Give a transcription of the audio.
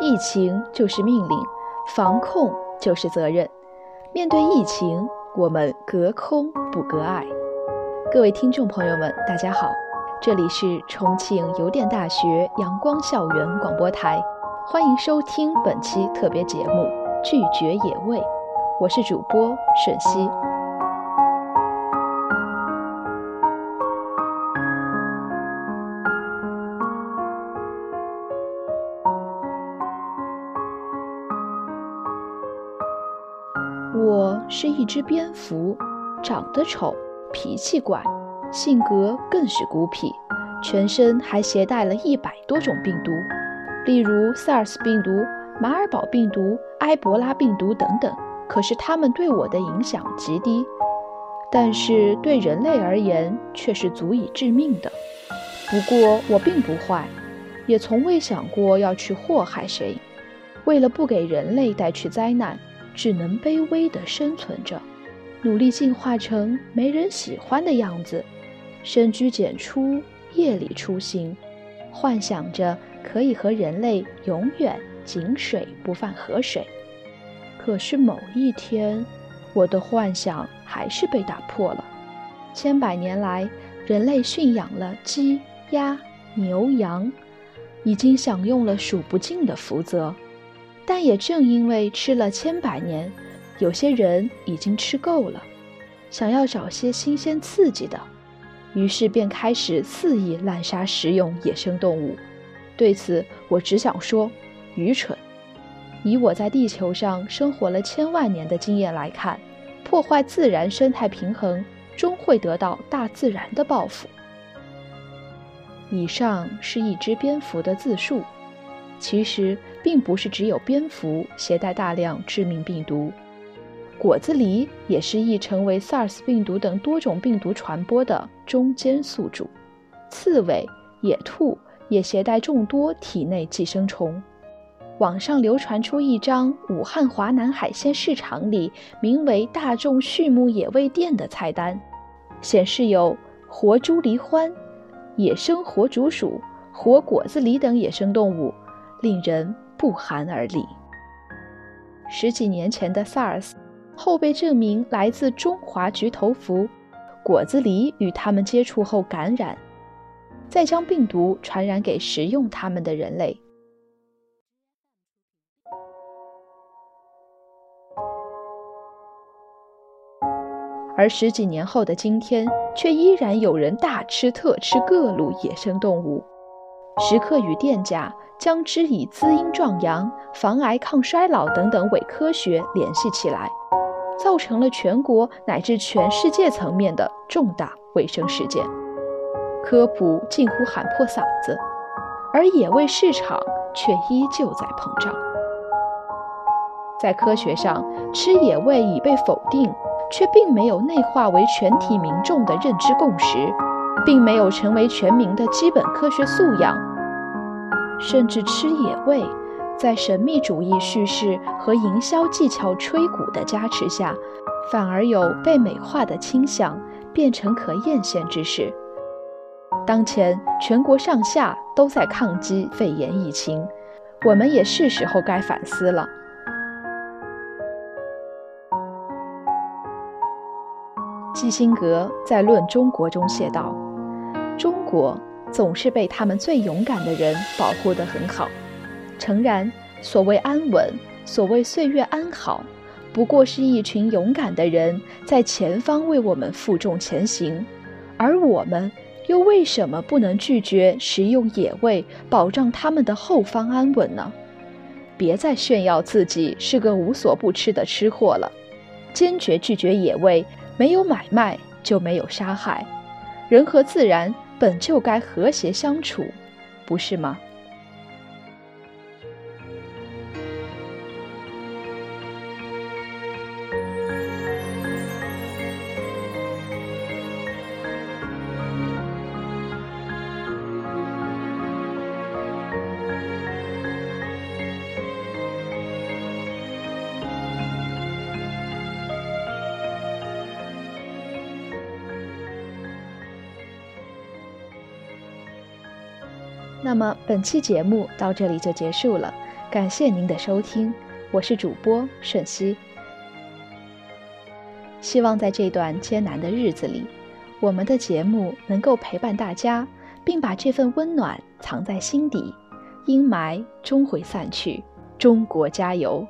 疫情就是命令，防控就是责任。面对疫情，我们隔空不隔爱。各位听众朋友们，大家好，这里是重庆邮电大学阳光校园广播台，欢迎收听本期特别节目《拒绝野味》，我是主播沈西。我是一只蝙蝠，长得丑，脾气怪，性格更是孤僻，全身还携带了一百多种病毒，例如 SARS 病毒、马尔堡病毒、埃博拉病毒等等。可是它们对我的影响极低，但是对人类而言却是足以致命的。不过我并不坏，也从未想过要去祸害谁。为了不给人类带去灾难。只能卑微地生存着，努力进化成没人喜欢的样子，深居简出，夜里出行，幻想着可以和人类永远井水不犯河水。可是某一天，我的幻想还是被打破了。千百年来，人类驯养了鸡、鸭、牛、羊，已经享用了数不尽的福泽。但也正因为吃了千百年，有些人已经吃够了，想要找些新鲜刺激的，于是便开始肆意滥杀食用野生动物。对此，我只想说，愚蠢。以我在地球上生活了千万年的经验来看，破坏自然生态平衡，终会得到大自然的报复。以上是一只蝙蝠的自述。其实并不是只有蝙蝠携带大量致命病毒，果子狸也是易成为 SARS 病毒等多种病毒传播的中间宿主。刺猬、野兔也携带众多体内寄生虫。网上流传出一张武汉华南海鲜市场里名为“大众畜牧野味店”的菜单，显示有活猪狸獾、野生活竹鼠、活果子狸等野生动物。令人不寒而栗。十几年前的 SARS 后被证明来自中华菊头蝠，果子狸与它们接触后感染，再将病毒传染给食用它们的人类。而十几年后的今天，却依然有人大吃特吃各路野生动物，时刻与店家。将之以滋阴壮阳、防癌抗衰老等等伪科学联系起来，造成了全国乃至全世界层面的重大卫生事件，科普近乎喊破嗓子，而野味市场却依旧在膨胀。在科学上，吃野味已被否定，却并没有内化为全体民众的认知共识，并没有成为全民的基本科学素养。甚至吃野味，在神秘主义叙事和营销技巧吹鼓的加持下，反而有被美化的倾向，变成可艳羡之事。当前全国上下都在抗击肺炎疫情，我们也是时候该反思了。基辛格在《论中国》中写道：“中国。”总是被他们最勇敢的人保护得很好。诚然，所谓安稳，所谓岁月安好，不过是一群勇敢的人在前方为我们负重前行。而我们又为什么不能拒绝食用野味，保障他们的后方安稳呢？别再炫耀自己是个无所不吃的吃货了。坚决拒绝野味，没有买卖就没有杀害，人和自然。本就该和谐相处，不是吗？那么本期节目到这里就结束了，感谢您的收听，我是主播瞬息。希望在这段艰难的日子里，我们的节目能够陪伴大家，并把这份温暖藏在心底。阴霾终会散去，中国加油！